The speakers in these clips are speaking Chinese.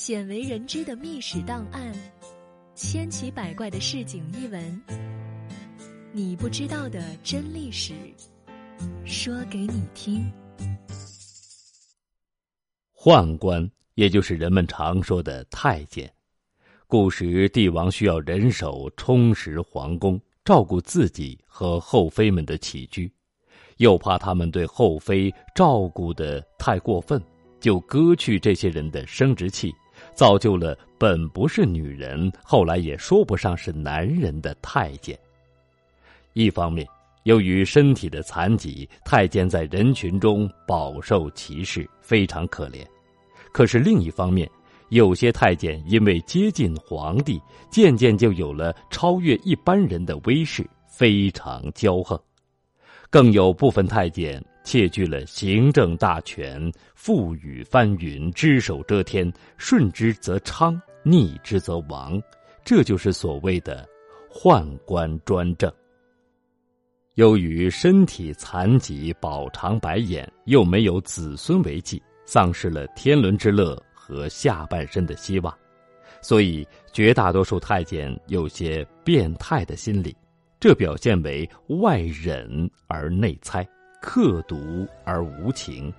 鲜为人知的秘史档案，千奇百怪的市井异闻，你不知道的真历史，说给你听。宦官，也就是人们常说的太监。古时帝王需要人手充实皇宫，照顾自己和后妃们的起居，又怕他们对后妃照顾的太过分，就割去这些人的生殖器。造就了本不是女人，后来也说不上是男人的太监。一方面，由于身体的残疾，太监在人群中饱受歧视，非常可怜；可是另一方面，有些太监因为接近皇帝，渐渐就有了超越一般人的威势，非常骄横。更有部分太监。窃据了行政大权，覆雨翻云，只手遮天，顺之则昌，逆之则亡，这就是所谓的宦官专政。由于身体残疾，饱尝白眼，又没有子孙为继，丧失了天伦之乐和下半身的希望，所以绝大多数太监有些变态的心理，这表现为外忍而内猜。刻毒而无情，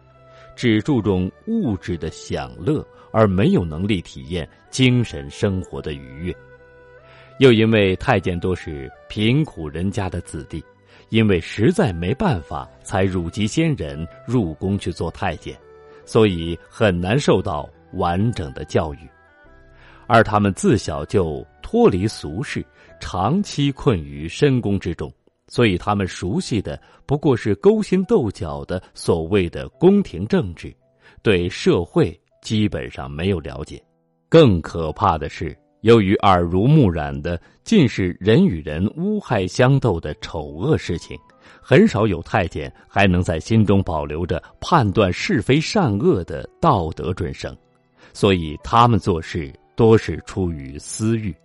只注重物质的享乐，而没有能力体验精神生活的愉悦。又因为太监多是贫苦人家的子弟，因为实在没办法，才辱及先人入宫去做太监，所以很难受到完整的教育。而他们自小就脱离俗世，长期困于深宫之中。所以，他们熟悉的不过是勾心斗角的所谓的宫廷政治，对社会基本上没有了解。更可怕的是，由于耳濡目染的尽是人与人乌害相斗的丑恶事情，很少有太监还能在心中保留着判断是非善恶的道德准绳。所以，他们做事多是出于私欲，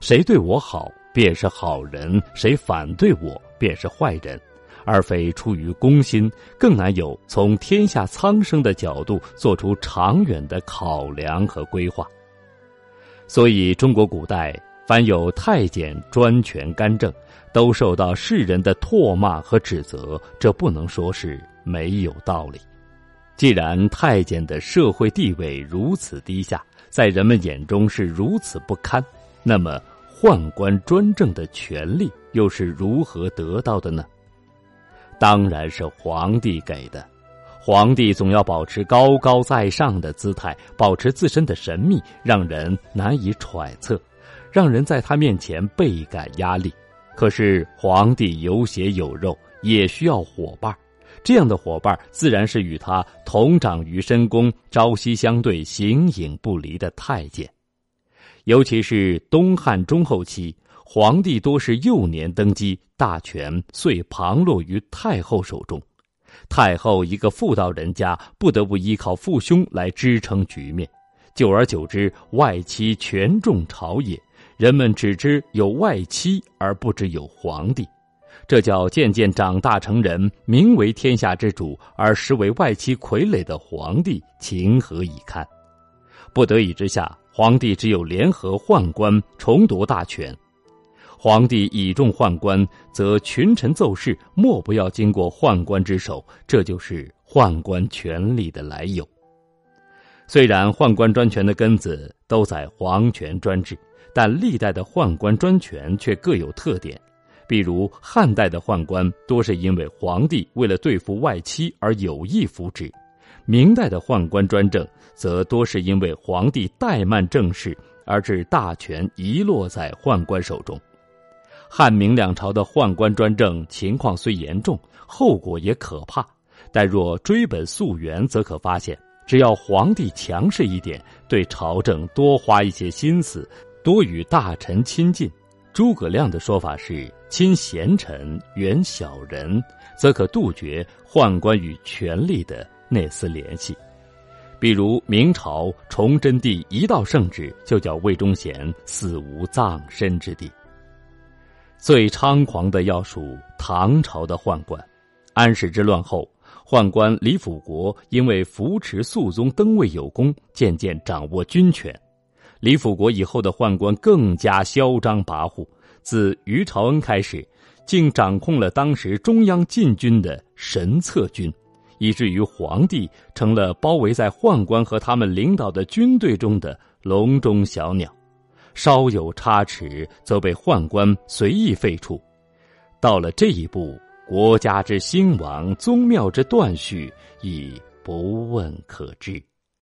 谁对我好。便是好人，谁反对我便是坏人，而非出于公心，更难有从天下苍生的角度做出长远的考量和规划。所以，中国古代凡有太监专权干政，都受到世人的唾骂和指责，这不能说是没有道理。既然太监的社会地位如此低下，在人们眼中是如此不堪，那么。宦官专政的权利又是如何得到的呢？当然是皇帝给的。皇帝总要保持高高在上的姿态，保持自身的神秘，让人难以揣测，让人在他面前倍感压力。可是皇帝有血有肉，也需要伙伴这样的伙伴自然是与他同长于深宫、朝夕相对、形影不离的太监。尤其是东汉中后期，皇帝多是幼年登基，大权遂旁落于太后手中。太后一个妇道人家，不得不依靠父兄来支撑局面。久而久之，外戚权重朝野，人们只知有外戚，而不知有皇帝。这叫渐渐长大成人，名为天下之主，而实为外戚傀儡的皇帝，情何以堪？不得已之下。皇帝只有联合宦官重夺大权，皇帝倚重宦官，则群臣奏事莫不要经过宦官之手，这就是宦官权力的来由。虽然宦官专权的根子都在皇权专制，但历代的宦官专权却各有特点。比如汉代的宦官多是因为皇帝为了对付外戚而有意扶植。明代的宦官专政，则多是因为皇帝怠慢政事，而致大权遗落在宦官手中。汉明两朝的宦官专政情况虽严重，后果也可怕，但若追本溯源，则可发现，只要皇帝强势一点，对朝政多花一些心思，多与大臣亲近，诸葛亮的说法是“亲贤臣，远小人”，则可杜绝宦官与权力的。那丝联系，比如明朝崇祯帝一道圣旨，就叫魏忠贤死无葬身之地。最猖狂的要数唐朝的宦官。安史之乱后，宦官李辅国因为扶持肃宗登位有功，渐渐掌握军权。李辅国以后的宦官更加嚣张跋扈，自于朝恩开始，竟掌控了当时中央禁军的神策军，以至于皇帝成了包围在宦官和他们领导的军队中的笼中小鸟，稍有差池，则被宦官随意废黜。到了这一步。国家之兴亡，宗庙之断续，已不问可知。